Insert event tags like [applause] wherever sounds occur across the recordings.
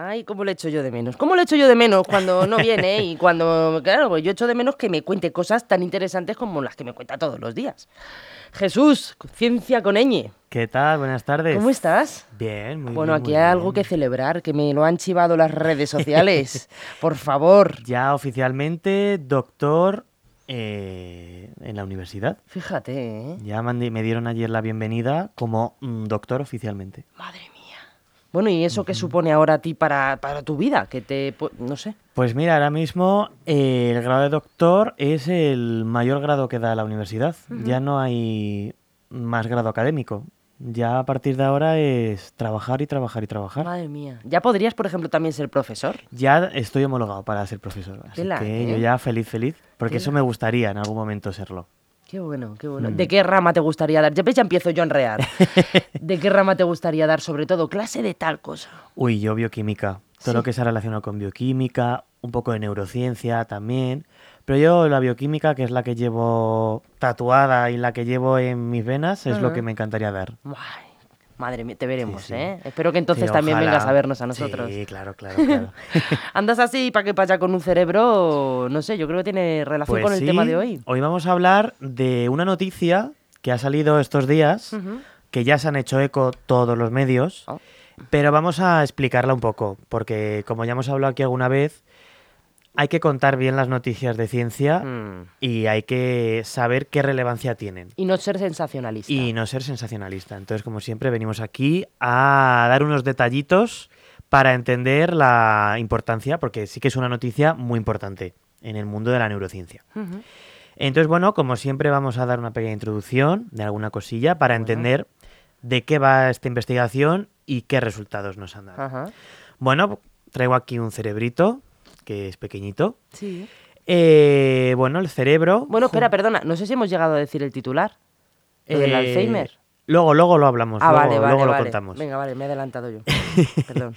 Ay, ¿cómo le echo yo de menos? ¿Cómo le echo yo de menos cuando no viene y cuando, claro, pues yo echo de menos que me cuente cosas tan interesantes como las que me cuenta todos los días? Jesús, ciencia con ñ. ¿Qué tal? Buenas tardes. ¿Cómo estás? Bien, muy Bueno, bien, aquí muy hay bien. algo que celebrar, que me lo han chivado las redes sociales. [laughs] Por favor. Ya oficialmente doctor eh, en la universidad. Fíjate, ¿eh? Ya me dieron ayer la bienvenida como mm, doctor oficialmente. Madre mía. Bueno, ¿y eso qué supone ahora a ti para, para tu vida? Que te... no sé. Pues mira, ahora mismo eh, el grado de doctor es el mayor grado que da la universidad. Ya no hay más grado académico. Ya a partir de ahora es trabajar y trabajar y trabajar. Madre mía. ¿Ya podrías, por ejemplo, también ser profesor? Ya estoy homologado para ser profesor. Así Tela, que ¿eh? yo ya feliz, feliz. Porque eso me gustaría en algún momento serlo. Qué bueno, qué bueno. Mm. ¿De qué rama te gustaría dar? Ya ya empiezo yo a enrear. [laughs] ¿De qué rama te gustaría dar, sobre todo? Clase de tal cosa. Uy, yo bioquímica. Todo Sí. lo que se relaciona con bioquímica, un poco de neurociencia también. Pero yo la bioquímica, que es la que llevo tatuada y la que llevo en mis venas, es lo que me encantaría dar. Madre mía, te veremos, sí. ¿eh? Espero que entonces Sí, también vengas a vernos a nosotros. Sí, claro, claro, claro. [laughs] Andas así para que vaya con un cerebro, no sé, yo creo que tiene relación Pues con el tema de hoy. Hoy vamos a hablar de una noticia que ha salido estos días, que ya se han hecho eco todos los medios, Oh. pero vamos a explicarla un poco, porque como ya hemos hablado aquí alguna vez, hay que contar bien las noticias de ciencia Mm. y hay que saber qué relevancia tienen. Y no ser sensacionalista. Y no ser sensacionalista. Entonces, como siempre, venimos aquí a dar unos detallitos para entender la importancia, porque sí que es una noticia muy importante en el mundo de la neurociencia. Entonces, bueno, como siempre, vamos a dar una pequeña introducción de alguna cosilla para entender de qué va esta investigación y qué resultados nos han dado. Ajá. Bueno, traigo aquí un cerebrito, que es pequeñito. Sí. Eh, bueno, el cerebro... Bueno, espera, perdona, no sé si hemos llegado a decir el titular. Del Eh, Alzheimer. Luego, luego lo hablamos, Ah, luego, vale, vale, luego lo vale. contamos. Venga, vale, me he adelantado yo. [laughs] Perdón.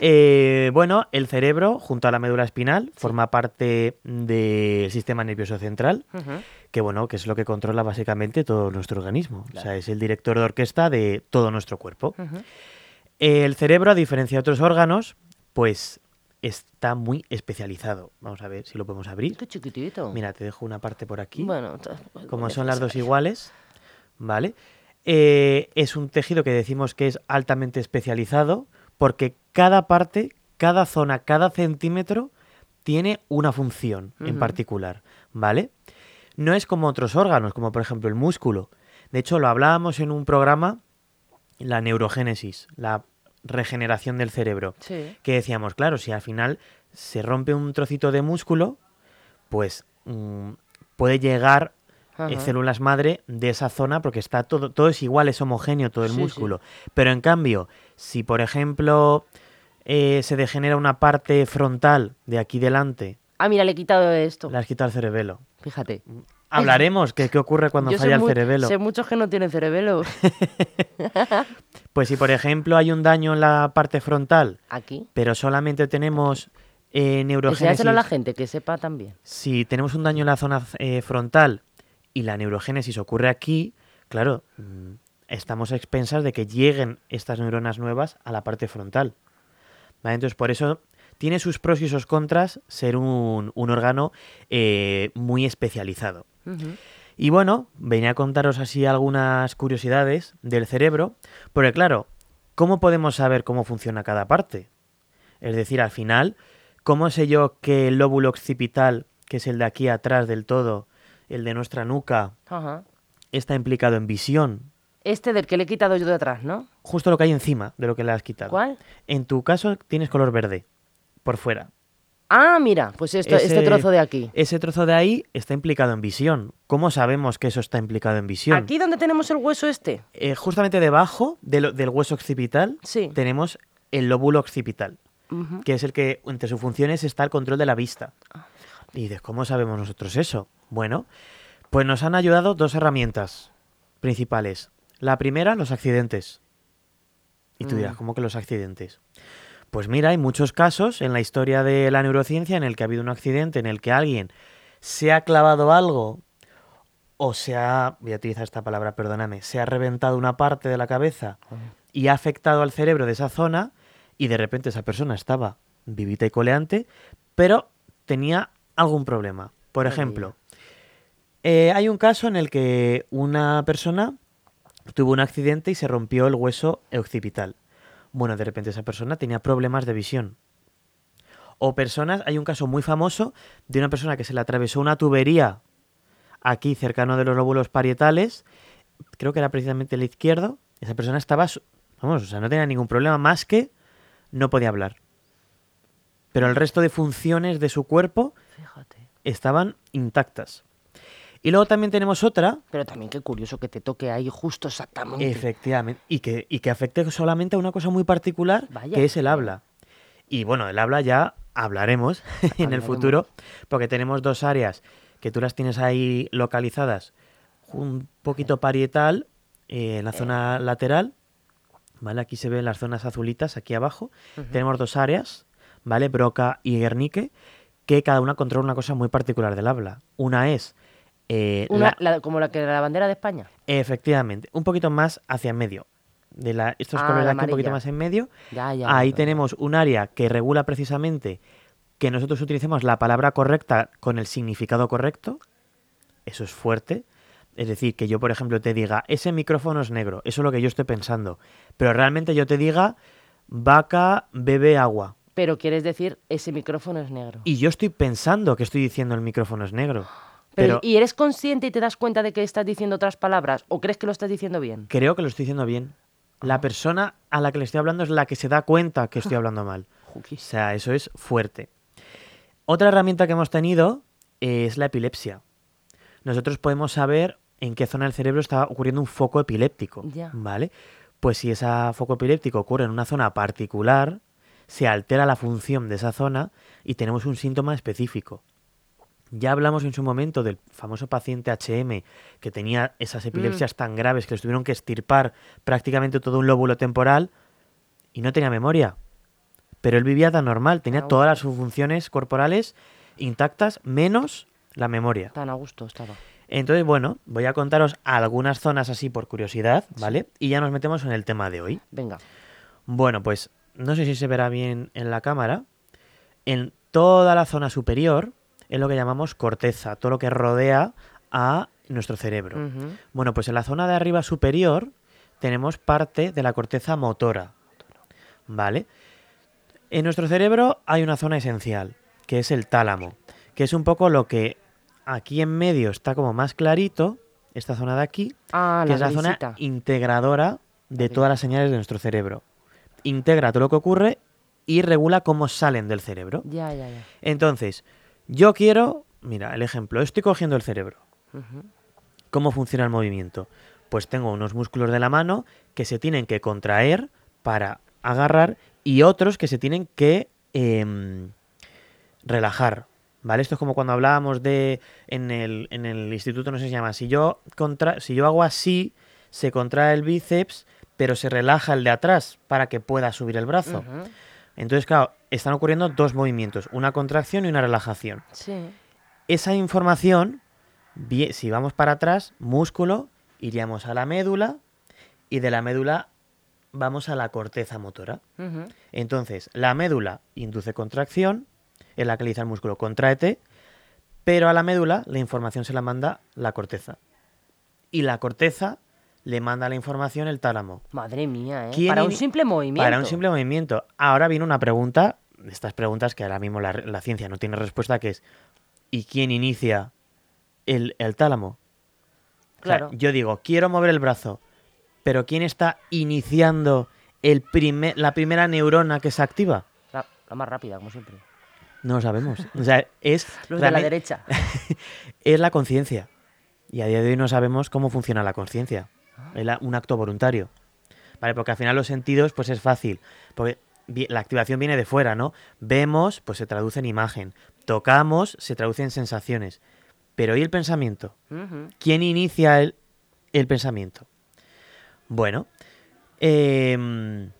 Eh, bueno, el cerebro, junto a la médula espinal, forma parte del sistema nervioso central, que bueno, que es lo que controla básicamente todo nuestro organismo. O sea, es el director de orquesta de todo nuestro cuerpo. El cerebro, a diferencia de otros órganos, pues está muy especializado. Vamos a ver si lo podemos abrir. Qué chiquitito. Mira, te dejo una parte por aquí. Bueno, t- Como voy a son las dos iguales, ¿vale? Eh, es un tejido que decimos que es altamente especializado porque cada parte, cada zona, cada centímetro tiene una función en particular, ¿vale? No es como otros órganos, como por ejemplo el músculo. De hecho, lo hablábamos en un programa, la neurogénesis, la regeneración del cerebro Sí. que decíamos, claro, si al final se rompe un trocito de músculo, pues mm, puede llegar eh, Ajá. células madre de esa zona porque está todo, todo es igual, es homogéneo todo el Sí, sí. músculo. Pero en cambio, si por ejemplo eh, se degenera una parte frontal de aquí delante, Ah, mira, le he quitado esto. le has quitado el cerebelo. Fíjate. Hablaremos que qué ocurre cuando Yo falla el cerebelo. Sé muchos que no tienen cerebelo. [laughs] [laughs] Pues si por ejemplo hay un daño en la parte frontal, Aquí. pero solamente tenemos eh, neurogénesis. A la gente, que sepa también. si tenemos un daño en la zona eh, frontal y la neurogénesis ocurre aquí, claro, mm, estamos a expensas de que lleguen estas neuronas nuevas a la parte frontal. ¿Vale? Entonces, por eso tiene sus pros y sus contras ser un, un órgano eh, muy especializado. Ujú. Y bueno, venía a contaros así algunas curiosidades del cerebro, porque claro, ¿cómo podemos saber cómo funciona cada parte? Es decir, al final, ¿cómo sé yo que el lóbulo occipital, que es el de aquí atrás del todo, el de nuestra nuca, Ajá. está implicado en visión? Este del que le he quitado yo de atrás, ¿no? Justo lo que hay encima de lo que le has quitado. ¿Cuál? En tu caso tienes color verde, por fuera. Ah, mira, pues esto, este trozo de aquí. Ese trozo de ahí está implicado en visión. ¿Cómo sabemos que eso está implicado en visión? Aquí donde tenemos el hueso este. Eh, justamente debajo de lo- del hueso occipital Sí. tenemos el lóbulo occipital, que es el que entre sus funciones está el control de la vista. Ah, Y dices, ¿cómo sabemos nosotros eso? Bueno, pues nos han ayudado dos herramientas principales. La primera, los accidentes. Y tú dirás, Mm. ¿cómo que los accidentes? Pues mira, hay muchos casos en la historia de la neurociencia en el que ha habido un accidente en el que alguien se ha clavado algo o se ha, voy a utilizar esta palabra, perdóname, se ha reventado una parte de la cabeza y ha afectado al cerebro de esa zona y de repente esa persona estaba vivita y coleante, pero tenía algún problema. Por ejemplo, eh, hay un caso en el que una persona tuvo un accidente y se rompió el hueso occipital. Bueno, de repente esa persona tenía problemas de visión. O personas, hay un caso muy famoso de una persona que se le atravesó una tubería aquí cercano de los lóbulos parietales, creo que era precisamente el izquierdo, esa persona estaba, vamos, o sea, no tenía ningún problema más que no podía hablar. Pero el resto de funciones de su cuerpo Fíjate. estaban intactas. Y luego también tenemos otra, Pero también qué curioso que te toque ahí justo exactamente. efectivamente, y que, y que afecte solamente a una cosa muy particular, Vaya. que es el habla. Y bueno, el habla ya hablaremos [laughs] en el futuro, porque tenemos dos áreas que tú las tienes ahí localizadas, un poquito parietal, eh, en la zona lateral, ¿vale? Aquí se ven las zonas azulitas, aquí abajo. Tenemos dos áreas, ¿vale? Broca y Guernique, que cada una controla una cosa muy particular del habla. Una es... eh, Una, la- la- como la que la bandera de España. Efectivamente, un poquito más hacia en medio. De la, estos Ah, colores aquí un poquito más en medio. Ya, ya. Ahí tenemos un área que regula precisamente que nosotros utilicemos la palabra correcta con el significado correcto. Eso es fuerte. Es decir, que yo, por ejemplo, te diga, ese micrófono es negro. Eso es lo que yo estoy pensando. Pero realmente yo te diga, vaca bebe agua. Pero quieres decir, ese micrófono es negro. Y yo estoy pensando que estoy diciendo el micrófono es negro. Pero, ¿Y eres consciente y te das cuenta de que estás diciendo otras palabras? ¿O crees que lo estás diciendo bien? creo que lo estoy diciendo bien. Ah. La persona a la que le estoy hablando es la que se da cuenta que estoy hablando mal. O sea, eso es fuerte. Otra herramienta que hemos tenido es la epilepsia. Nosotros podemos saber en qué zona del cerebro está ocurriendo un foco epiléptico. ¿Vale? Pues si ese foco epiléptico ocurre en una zona particular, se altera la función de esa zona y tenemos un síntoma específico. Ya hablamos en su momento del famoso paciente HM que tenía esas epilepsias tan graves que les tuvieron que estirpar prácticamente todo un lóbulo temporal y no tenía memoria. Pero él vivía tan normal, tenía todas las funciones corporales intactas menos la memoria. Tan a gusto estaba. Entonces, bueno, voy a contaros algunas zonas así por curiosidad, ¿vale? Y ya nos metemos en el tema de hoy. Venga. Bueno, pues no sé si se verá bien en la cámara. En toda la zona superior es lo que llamamos corteza, todo lo que rodea a nuestro cerebro. Bueno, pues en la zona de arriba superior tenemos parte de la corteza motora. ¿Vale? En nuestro cerebro hay una zona esencial, que es el tálamo, que es un poco lo que aquí en medio está como más clarito, esta zona de aquí, Ah, que la es la zona integradora de todas las señales de nuestro cerebro. Integra todo lo que ocurre y regula cómo salen del cerebro. Ya, ya, ya. Entonces, yo quiero, mira, el ejemplo, estoy cogiendo el cerebro. ¿Cómo funciona el movimiento? Pues tengo unos músculos de la mano que se tienen que contraer para agarrar y otros que se tienen que em, relajar. ¿Vale? Esto es como cuando hablábamos de en el, en el instituto, no sé si se llama. Si yo, contra, si yo hago así, se contrae el bíceps, pero se relaja el de atrás para que pueda subir el brazo. Entonces, claro, están ocurriendo dos movimientos, una contracción y una relajación Sí. esa información, si vamos para atrás, músculo, iríamos a la médula y de la médula vamos a la corteza motora. Entonces, la médula induce contracción, es la que le dice al músculo contraete, pero a la médula la información se la manda la corteza. Y la corteza le manda la información el tálamo. Madre mía, ¿eh? ¿Quién Para un simple movimiento. Para un simple movimiento. Ahora viene una pregunta, de estas preguntas que ahora mismo la, la ciencia no tiene respuesta, que es ¿y quién inicia el, el tálamo? O sea, Claro. yo digo, quiero mover el brazo, pero ¿quién está iniciando el primer, la primera neurona que se activa? La, la más rápida, como siempre. No lo sabemos. O sea, es, [laughs] Los de la derecha. [laughs] es la conciencia. Y a día de hoy no sabemos cómo funciona la conciencia. Un acto voluntario. ¿Vale? Porque al final los sentidos, pues es fácil. Porque la activación viene de fuera, ¿no? Vemos, pues se traduce en imagen. Tocamos, se traduce en sensaciones. Pero ¿y el pensamiento? ¿Quién inicia el, el pensamiento? Bueno, em,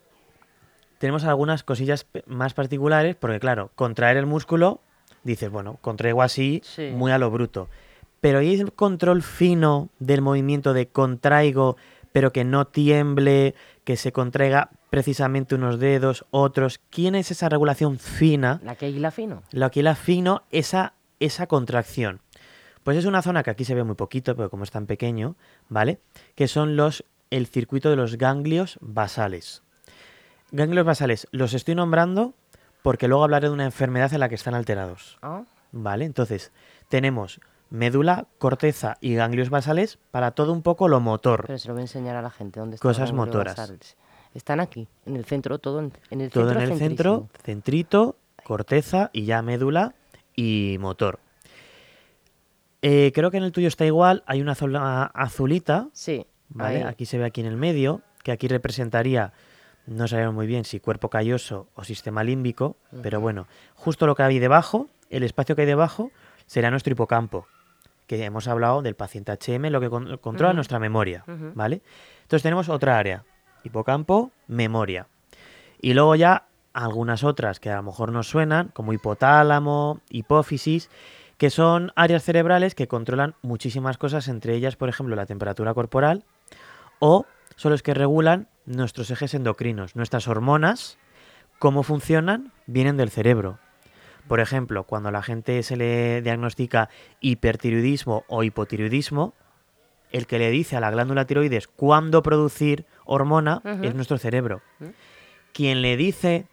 tenemos algunas cosillas más particulares, porque claro, contraer el músculo, dices, bueno, contraigo así, Sí. muy a lo bruto. Pero ¿y el control fino del movimiento de contraigo, pero que no tiemble, que se contraiga precisamente unos dedos, otros. ¿Quién es esa regulación fina? La que hila fino. Lo que hila fino, esa, esa contracción. Pues es una zona que aquí se ve muy poquito, pero como es tan pequeño, ¿vale? Que son los el circuito de los ganglios basales. Ganglios basales los estoy nombrando porque luego hablaré de una enfermedad en la que están alterados. Ah, ¿Vale? Entonces, tenemos médula, corteza y ganglios basales para todo un poco lo motor. pero se lo voy a enseñar a la gente dónde están Cosas motoras. basales. Están aquí, en el centro, todo en, en el todo centro. en el centro, centrito, corteza y ya médula y motor. Eh, creo que en el tuyo está igual, hay una zona azulita, Sí. ¿vale? ahí. Aquí se ve aquí en el medio, que aquí representaría, no sabemos muy bien si cuerpo calloso o sistema límbico, pero bueno, justo lo que hay debajo, el espacio que hay debajo, será nuestro hipocampo, que hemos hablado del paciente HM, lo que con- controla nuestra memoria. ¿vale? Entonces tenemos otra área, hipocampo, memoria. Y luego ya algunas otras que a lo mejor nos suenan, como hipotálamo, hipófisis, que son áreas cerebrales que controlan muchísimas cosas, entre ellas, por ejemplo, la temperatura corporal, o son los que regulan nuestros ejes endocrinos, nuestras hormonas, cómo funcionan, vienen del cerebro. Por ejemplo, cuando a la gente se le diagnostica hipertiroidismo o hipotiroidismo, el que le dice a la glándula tiroides cuándo producir hormona es nuestro cerebro. Quien le dice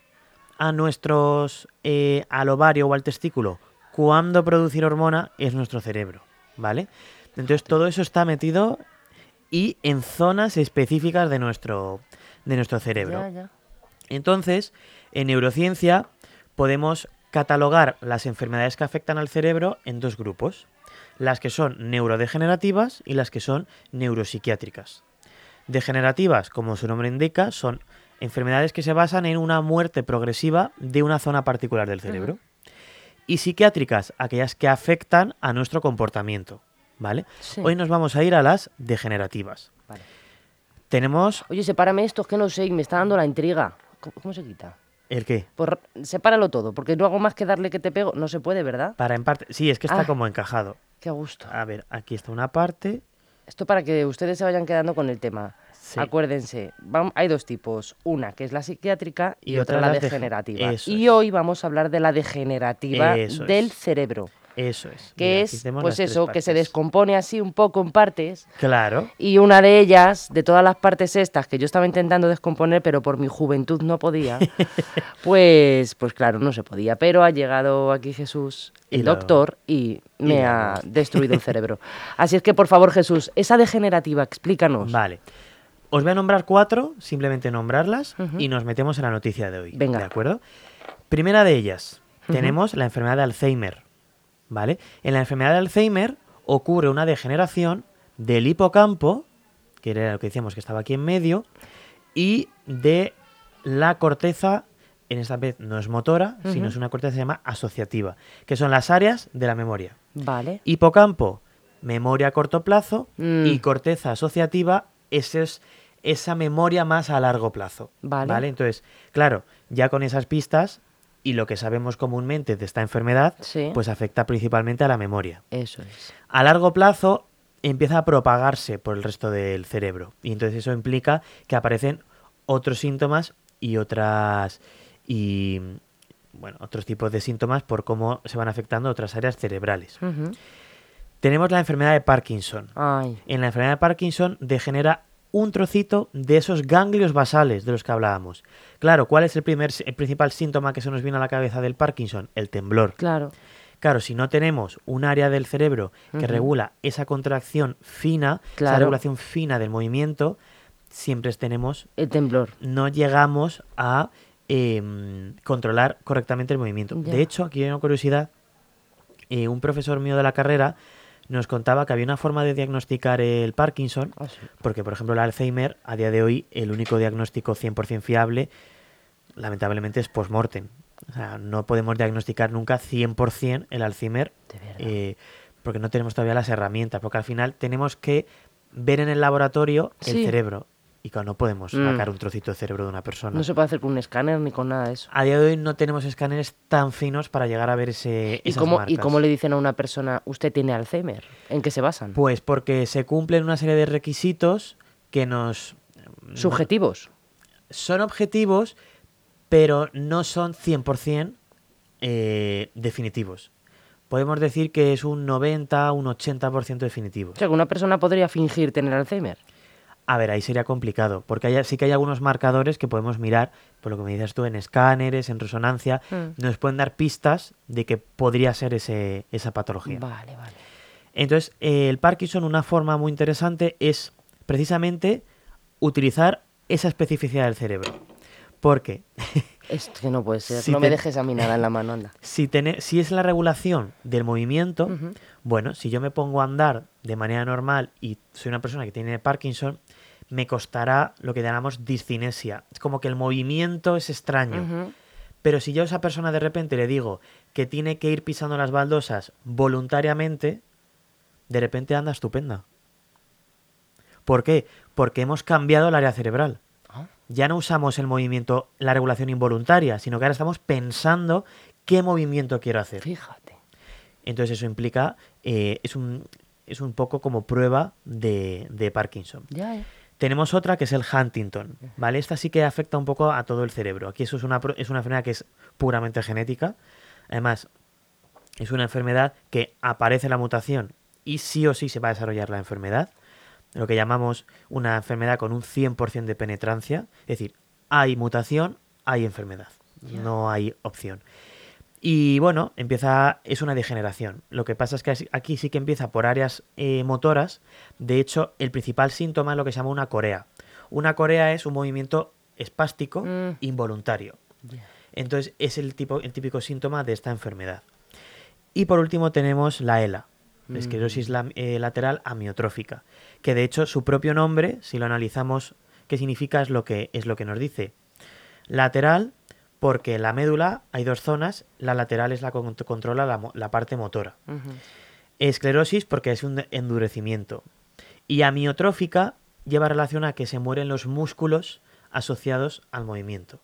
a nuestros eh, al ovario o al testículo cuándo producir hormona es nuestro cerebro, ¿vale? Entonces todo eso está metido y en zonas específicas de nuestro de nuestro cerebro. Ya, ya. Entonces, en neurociencia podemos catalogar las enfermedades que afectan al cerebro en dos grupos, las que son neurodegenerativas y las que son neuropsiquiátricas. Degenerativas, como su nombre indica, son enfermedades que se basan en una muerte progresiva de una zona particular del cerebro. Y psiquiátricas, aquellas que afectan a nuestro comportamiento, ¿vale? Sí. Hoy nos vamos a ir a las degenerativas. Vale. Tenemos Oye, sepárame esto, es que no sé, y me está dando la intriga. ¿Cómo, cómo se quita? El qué? Pues sepáralo todo, porque no hago más que darle que te pego. No se puede, ¿verdad? Para en parte, sí, es que está Ah. como encajado. Qué gusto. A ver, aquí está una parte. Esto para que ustedes se vayan quedando con el tema. Sí. Acuérdense, vam- hay dos tipos. Una que es la psiquiátrica y, Y otra otra la dege- degenerativa. eso y hoy vamos a hablar de la degenerativa Eso del es. cerebro. Eso es. Que Mira, es, pues eso, que se descompone así un poco en partes. Claro. Y una de ellas, de todas las partes estas que yo estaba intentando descomponer, pero por mi juventud no podía, [laughs] pues, pues claro, no se podía. Pero ha llegado aquí Jesús, Y el lo- doctor, y y me lo ha destruido el [laughs] cerebro. Así es que, por favor, Jesús, esa degenerativa, explícanos. Vale. Os voy a nombrar cuatro, simplemente nombrarlas, y nos metemos en la noticia de hoy. Venga. ¿De acuerdo? Primera de ellas, tenemos la enfermedad de Alzheimer. ¿Vale? En la enfermedad de Alzheimer ocurre una degeneración del hipocampo, que era lo que decíamos que estaba aquí en medio, y de la corteza, en esta vez no es motora, sino es una corteza que se llama asociativa, que son las áreas de la memoria. Vale. Hipocampo, memoria a corto plazo, Mm. y corteza asociativa, ese es esa memoria más a largo plazo. Vale. Entonces, claro, ya con esas pistas y lo que sabemos comúnmente de esta enfermedad, Sí. pues afecta principalmente a la memoria. Eso es. A largo plazo empieza a propagarse por el resto del cerebro y entonces eso implica que aparecen otros síntomas y otras y bueno, otros tipos de síntomas por cómo se van afectando otras áreas cerebrales. Tenemos la enfermedad de Parkinson. Ay, En la enfermedad de Parkinson degenera un trocito de esos ganglios basales de los que hablábamos. Claro, ¿cuál es el, primer, el principal síntoma que se nos viene a la cabeza del Parkinson? El temblor. claro. Claro, si no tenemos un área del cerebro que regula esa contracción fina, esa Claro. regulación fina del movimiento, siempre tenemos, El temblor. no llegamos a em, controlar correctamente el movimiento. Ya. De hecho, aquí hay una curiosidad, eh, un profesor mío de la carrera nos contaba que había una forma de diagnosticar el Parkinson, Ah, sí. porque por ejemplo el Alzheimer, a día de hoy, el único diagnóstico 100% fiable, lamentablemente, es post-mortem. O sea, no podemos diagnosticar nunca 100% el Alzheimer eh, porque no tenemos todavía las herramientas, porque al final tenemos que ver en el laboratorio el Sí. cerebro. Y claro, no podemos Mm. sacar un trocito de cerebro de una persona. No se puede hacer con un escáner ni con nada de eso. A día de hoy no tenemos escáneres tan finos para llegar a ver ese, ¿Y esas cómo, ¿Y cómo le dicen a una persona, usted tiene Alzheimer? ¿En qué se basan? Pues porque se cumplen una serie de requisitos que nos... Subjetivos. Son objetivos, pero no son 100% eh, definitivos. Podemos decir que es un 90, un 80% definitivo. O sea, que una persona podría fingir tener Alzheimer. A ver, ahí sería complicado, porque hay- sí que hay algunos marcadores que podemos mirar, por lo que me dices tú, en escáneres, en resonancia, Mm. nos pueden dar pistas de que podría ser ese, esa patología. Vale, vale. Entonces, eh, el Parkinson, una forma muy interesante es precisamente utilizar esa especificidad del cerebro. Porque [laughs] Esto que no puede ser. Si no me dejes a mí nada en la mano, anda. [laughs] si, tene- si es la regulación del movimiento, bueno, si yo me pongo a andar de manera normal y soy una persona que tiene Parkinson, me costará lo que llamamos discinesia. Es como que el movimiento es extraño. Pero si yo a esa persona de repente le digo que tiene que ir pisando las baldosas voluntariamente, de repente anda estupenda. ¿Por qué? Porque hemos cambiado el área cerebral. Ya no usamos el movimiento, la regulación involuntaria, sino que ahora estamos pensando qué movimiento quiero hacer. Fíjate. Entonces eso implica, eh, es, un, es un poco como prueba de, de Parkinson. Ya. Tenemos otra que es el Huntington, ¿vale? Esta sí que afecta un poco a todo el cerebro. Aquí eso es una, es una enfermedad que es puramente genética. Además, es una enfermedad que aparece la mutación y sí o sí se va a desarrollar la enfermedad. Lo que llamamos una enfermedad con un 100% de penetrancia. Es decir, hay mutación, hay enfermedad. No hay opción. Y bueno, empieza, es una degeneración. Lo que pasa es que aquí sí que empieza por áreas eh, motoras. De hecho, el principal síntoma es lo que se llama una corea. Una corea es un movimiento espástico Mm. involuntario. Entonces es el, tipo, el típico síntoma de esta enfermedad. Y por último tenemos la ELA, esclerosis eh, lateral amiotrófica, que de hecho su propio nombre, si lo analizamos, qué significa es lo que, es lo que nos dice. Lateral, porque la médula hay dos zonas, la lateral es la que cont- controla la, parte motora. Esclerosis porque es un endurecimiento. Y amiotrófica lleva relación a que se mueren los músculos asociados al movimiento.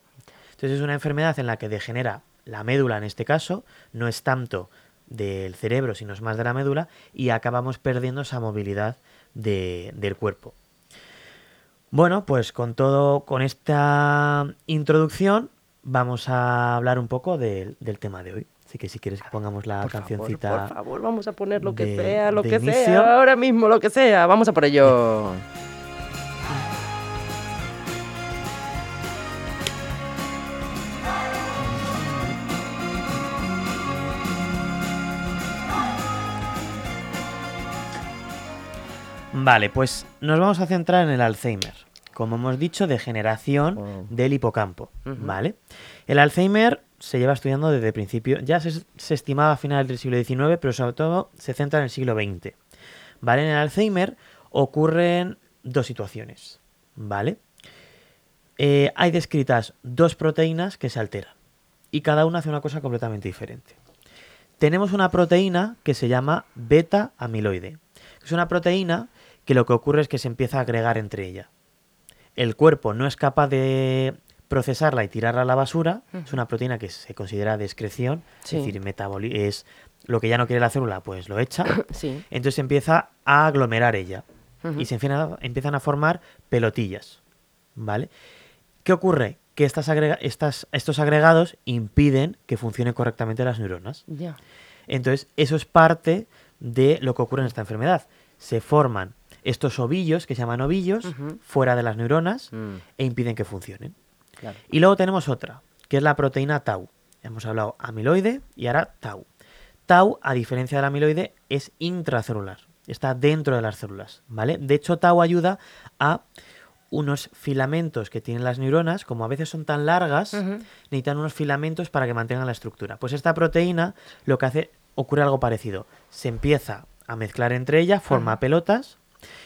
Entonces es una enfermedad en la que degenera la médula en este caso, no es tanto del cerebro, sino es más de la médula, y acabamos perdiendo esa movilidad de- del cuerpo. Bueno, pues con todo, con esta introducción, vamos a hablar un poco del, del tema de hoy. Así que si quieres que pongamos la Por favor, cancioncita. por favor, vamos a poner lo que de- sea, lo que inicio. sea, ahora mismo lo que sea. Vamos a por ello. Vale, pues nos vamos a centrar en el Alzheimer. Como hemos dicho, degeneración Oh. del hipocampo. ¿Vale? El Alzheimer se lleva estudiando desde el principio. Ya se, se estimaba a finales del siglo XIX, pero sobre todo se centra en el siglo XX. ¿Vale? En el Alzheimer ocurren dos situaciones. ¿Vale? Eh, hay descritas dos proteínas que se alteran. Y cada una hace una cosa completamente diferente. Tenemos una proteína que se llama beta amiloide. Es una proteína que lo que ocurre es que se empieza a agregar entre ella. El cuerpo no es capaz de procesarla y tirarla a la basura. Es una proteína que se considera de excreción, Sí. es decir, es lo que ya no quiere la célula, pues lo echa. [coughs] Sí. Entonces empieza a aglomerar ella y se empiezan a, formar pelotillas. ¿Vale? ¿Qué ocurre? Que estas agrega- estas, estos agregados impiden que funcionen correctamente las neuronas. Ya. Entonces, eso es parte de lo que ocurre en esta enfermedad. Se forman estos ovillos, que se llaman ovillos, fuera de las neuronas Mm, e impiden que funcionen. claro. Y luego tenemos otra, que es la proteína tau. Hemos hablado amiloide y ahora tau. Tau, a diferencia del amiloide, es intracelular. Está dentro de las células, ¿vale? De hecho, tau ayuda a unos filamentos que tienen las neuronas, como a veces son tan largas, necesitan unos filamentos para que mantengan la estructura. Pues esta proteína lo que hace, ocurre algo parecido. Se empieza a mezclar entre ellas, forma pelotas,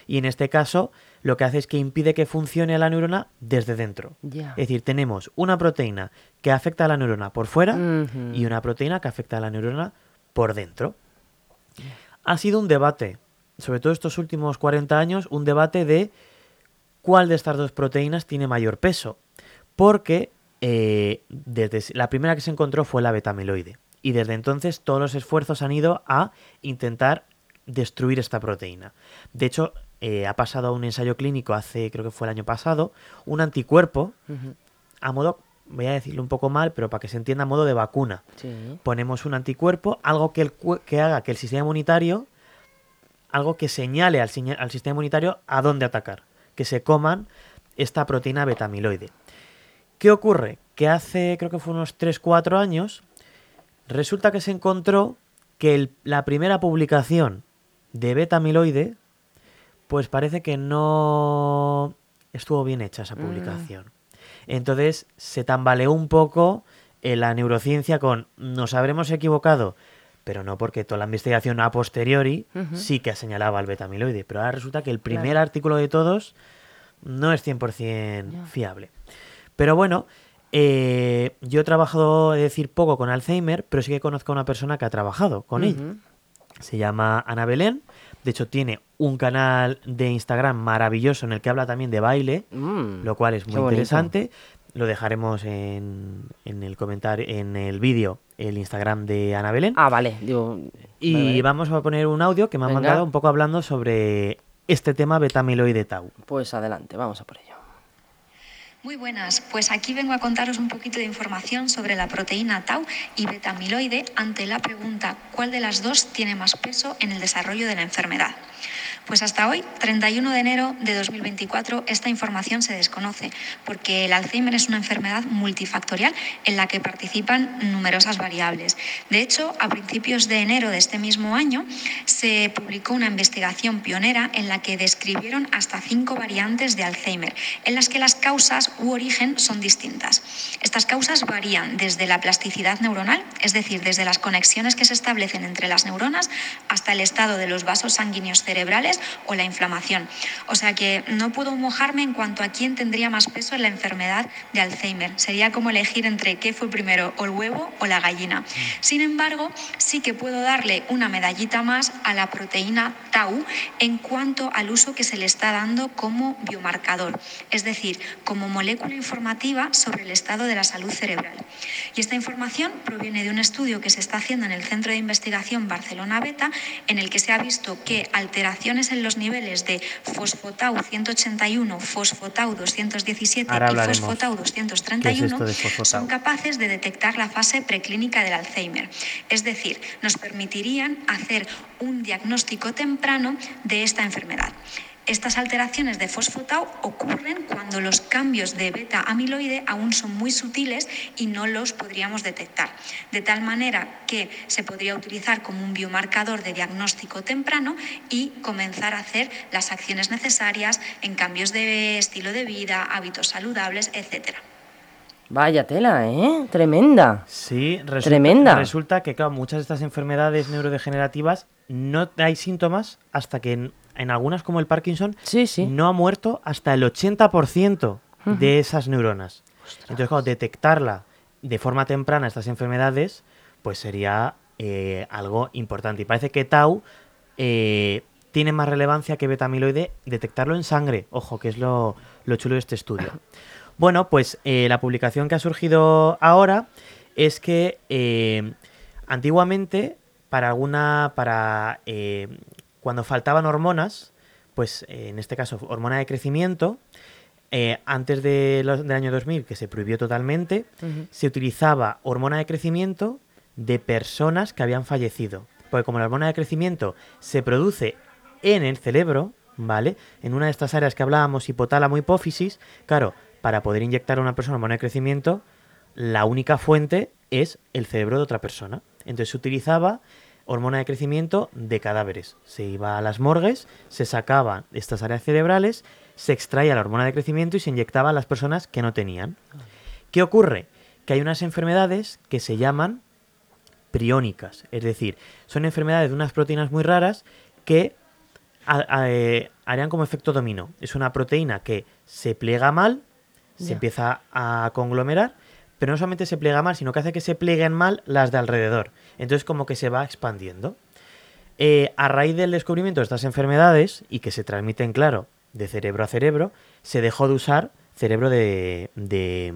y en este caso lo que hace es que impide que funcione la neurona desde dentro. Es decir, tenemos una proteína que afecta a la neurona por fuera y una proteína que afecta a la neurona por dentro. Ha sido un debate, sobre todo estos últimos 40 años, un debate de cuál de estas dos proteínas tiene mayor peso. Porque eh, desde la primera que se encontró fue la betamiloide. Y desde entonces todos los esfuerzos han ido a intentar destruir esta proteína. De hecho, eh, ha pasado a un ensayo clínico hace, creo que fue el año pasado, un anticuerpo a modo, voy a decirlo un poco mal, pero para que se entienda a modo de vacuna. Sí. Ponemos un anticuerpo, algo que, el, que haga que el sistema inmunitario, algo que señale al, sistema inmunitario a dónde atacar, que se coman esta proteína betamiloide. ¿Qué ocurre? Que hace, creo que fue unos 3-4 años, resulta que se encontró que el- la primera publicación de betamiloide, pues parece que no estuvo bien hecha esa Mm. publicación. Entonces se tambaleó un poco en la neurociencia con nos habremos equivocado, pero no porque toda la investigación a posteriori sí que señalaba al betamiloide, pero ahora resulta que el primer Claro. artículo de todos no es 100% Ya. fiable. Pero bueno, eh, yo he trabajado, he de decir, poco con Alzheimer, pero sí que conozco a una persona que ha trabajado con. Ujú. Se llama Ana Belén. De hecho, tiene un canal de Instagram maravilloso en el que habla también de baile, Mm, lo cual es muy interesante. Lo dejaremos en, en el comentario, en el vídeo, el Instagram de Ana Belén. Ah, vale. Digo, y vale. vamos a poner un audio que me han Venga. mandado un poco hablando sobre este tema betamiloide tau. Pues adelante, vamos a por ello. Muy buenas, pues aquí vengo a contaros un poquito de información sobre la proteína tau y betamiloide ante la pregunta ¿cuál de las dos tiene más peso en el desarrollo de la enfermedad? Pues hasta hoy, 31 de enero de 2024, esta información se desconoce porque el Alzheimer es una enfermedad multifactorial en la que participan numerosas variables. De hecho, a principios de enero de este mismo año se publicó una investigación pionera en la que describieron hasta cinco variantes de Alzheimer, en las que las causas u origen son distintas. Estas causas varían desde la plasticidad neuronal, es decir, desde las conexiones que se establecen entre las neuronas, hasta el estado de los vasos sanguíneos cerebrales o la inflamación. O sea que no puedo mojarme en cuanto a quién tendría más peso en la enfermedad de Alzheimer. Sería como elegir entre qué fue primero, o el huevo o la gallina. Sin embargo, sí que puedo darle una medallita más a la proteína tau en cuanto al uso que se le está dando como biomarcador, es decir, como molécula informativa sobre el estado de la salud cerebral. Y esta información proviene de un estudio que se está haciendo en el Centro de Investigación Barcelona Beta, en el que se ha visto que alteraciones en los niveles de fosfotau 181, fosfotau 217 Ahora y fosfotau ¿Qué es 231 esto de fosfotau? son capaces de detectar la fase preclínica del Alzheimer. Es decir, nos permitirían hacer un diagnóstico temprano de esta enfermedad. Estas alteraciones de fosfotau ocurren cuando los cambios de beta amiloide aún son muy sutiles y no los podríamos detectar. De tal manera que se podría utilizar como un biomarcador de diagnóstico temprano y comenzar a hacer las acciones necesarias en cambios de estilo de vida, hábitos saludables, etcétera. Vaya tela, ¿eh? Tremenda. Sí, resulta, Tremenda. Resulta que, claro, muchas de estas enfermedades neurodegenerativas no hay síntomas hasta que en, algunas, como el Parkinson, Sí, sí. no ha muerto hasta el 80% de esas neuronas. Entonces, claro, detectarla de forma temprana estas enfermedades, pues sería eh, algo importante. Y parece que tau eh, tiene más relevancia que betamiloide detectarlo en sangre. Ojo, que es lo, lo chulo de este estudio. [coughs] Bueno, pues eh, la publicación que ha surgido ahora es que antiguamente para alguna para cuando faltaban hormonas, pues eh, en este caso hormona de crecimiento, eh, antes de los- del año 2000 que se prohibió totalmente, se utilizaba hormona de crecimiento de personas que habían fallecido. Porque como la hormona de crecimiento se produce en el cerebro, ¿vale? En una de estas áreas que hablábamos, hipotálamo, hipófisis, claro, para poder inyectar a una persona hormona de crecimiento, la única fuente es el cerebro de otra persona. Entonces se utilizaba hormona de crecimiento de cadáveres. Se iba a las morgues, se sacaban estas áreas cerebrales, se extraía la hormona de crecimiento y se inyectaba a las personas que no tenían. ¿Qué ocurre? Que hay unas enfermedades que se llaman priónicas, es decir, son enfermedades de unas proteínas muy raras que eh, harían como efecto dominó. Es una proteína que se pliega mal, se empieza a conglomerar, pero no solamente se pliega mal, sino que hace que se plieguen mal las de alrededor. Entonces como que se va expandiendo. Eh, a raíz del descubrimiento de estas enfermedades, y que se transmiten, claro, de cerebro a cerebro, se dejó de usar cerebro de, de,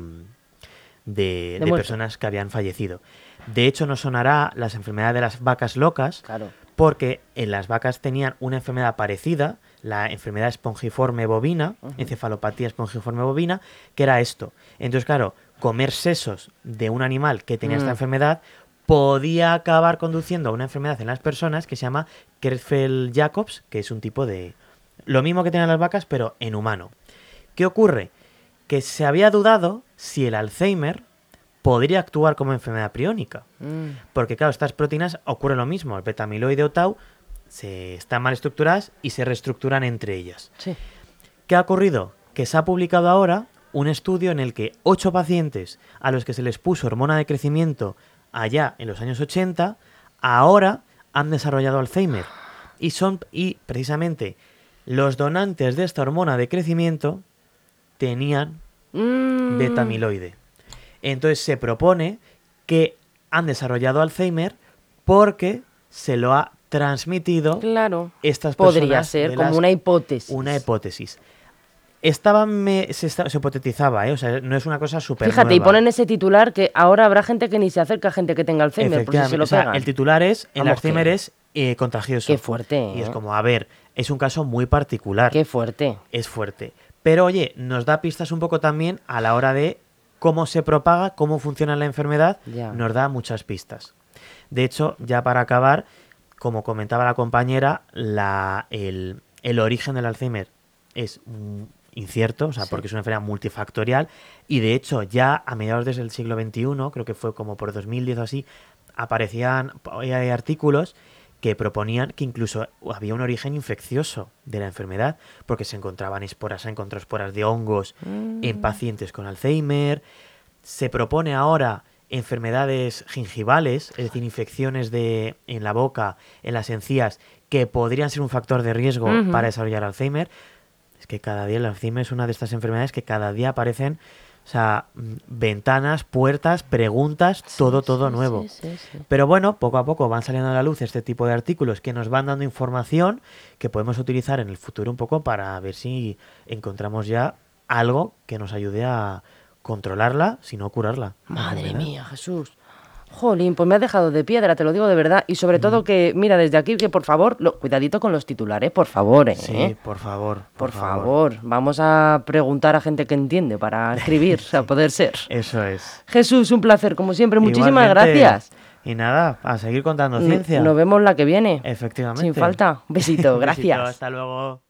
de- De personas que habían fallecido. De hecho, nos sonará las enfermedades de las vacas locas, Claro. porque en las vacas tenían una enfermedad parecida, la enfermedad espongiforme bovina, encefalopatía espongiforme bovina, que era esto. Entonces, claro, comer sesos de un animal que tenía esta Mm. enfermedad podía acabar conduciendo a una enfermedad en las personas que se llama Creutzfeldt-Jacobs, que es un tipo de... Lo mismo que tenían las vacas, pero en humano. ¿Qué ocurre? Que se había dudado si el Alzheimer podría actuar como enfermedad priónica. Mm. Porque claro, estas proteínas ocurre lo mismo. El beta-amiloide o tau se están mal estructuradas y se reestructuran entre ellas. Sí. ¿Qué ha ocurrido? Que se ha publicado ahora un estudio en el que ocho pacientes a los que se les puso hormona de crecimiento allá en los años 80, ahora han desarrollado Alzheimer. Y son, y precisamente, los donantes de esta hormona de crecimiento tenían Mm. beta-amiloide. Entonces se propone que han desarrollado Alzheimer porque se lo ha transmitido Claro. estas personas. Podría ser como las- una hipótesis. una hipótesis. Estaba, me- se, se hipotetizaba, ¿eh? o sea, no es una cosa súper Fíjate, y ponen ese titular que ahora habrá gente que ni se acerca a gente que tenga Alzheimer, por si se lo o sea, el titular es, el Vamos, Alzheimer que- es eh, contagioso. Qué fuerte, Y es ¿eh? como, a ver, es un caso muy particular. Qué fuerte. Es fuerte. Pero oye, nos da pistas un poco también a la hora de cómo se propaga, cómo funciona la enfermedad, Ya. nos da muchas pistas. De hecho, ya para acabar, como comentaba la compañera, la, el, el origen del Alzheimer es incierto, o sea, Sí. porque es una enfermedad multifactorial, y de hecho ya a mediados del siglo XXI, creo que fue como por 2010 o así, aparecían eh, artículos que proponían que incluso había un origen infeccioso de la enfermedad, porque se encontraban esporas, se encontró esporas de hongos en pacientes con Alzheimer. Se propone ahora enfermedades gingivales, es decir, infecciones de, en la boca, en las encías, que podrían ser un factor de riesgo para desarrollar Alzheimer. Es que cada día el Alzheimer es una de estas enfermedades que cada día aparecen, o sea, mm, ventanas, puertas, preguntas, todo, todo Sí, nuevo. sí. Pero bueno, poco a poco van saliendo a la luz este tipo de artículos que nos van dando información que podemos utilizar en el futuro un poco para ver si encontramos ya algo que nos ayude a controlarla, si no curarla. la Madre mía, Jesús. Jolín, pues me has dejado de piedra, te lo digo de verdad. Y sobre todo que, mira, desde aquí, que por favor, lo- cuidadito con los titulares, por favor, ¿eh? Sí, por favor. Por favor, vamos a preguntar a gente que entiende para [laughs] escribir, a poder ser. Eso es. Jesús, un placer, como siempre, muchísimas Igualmente, gracias. Y nada, a seguir contando ciencia. Nos vemos la que viene. Efectivamente. Sin falta. Un besito, [laughs] Un besito, gracias. hasta luego.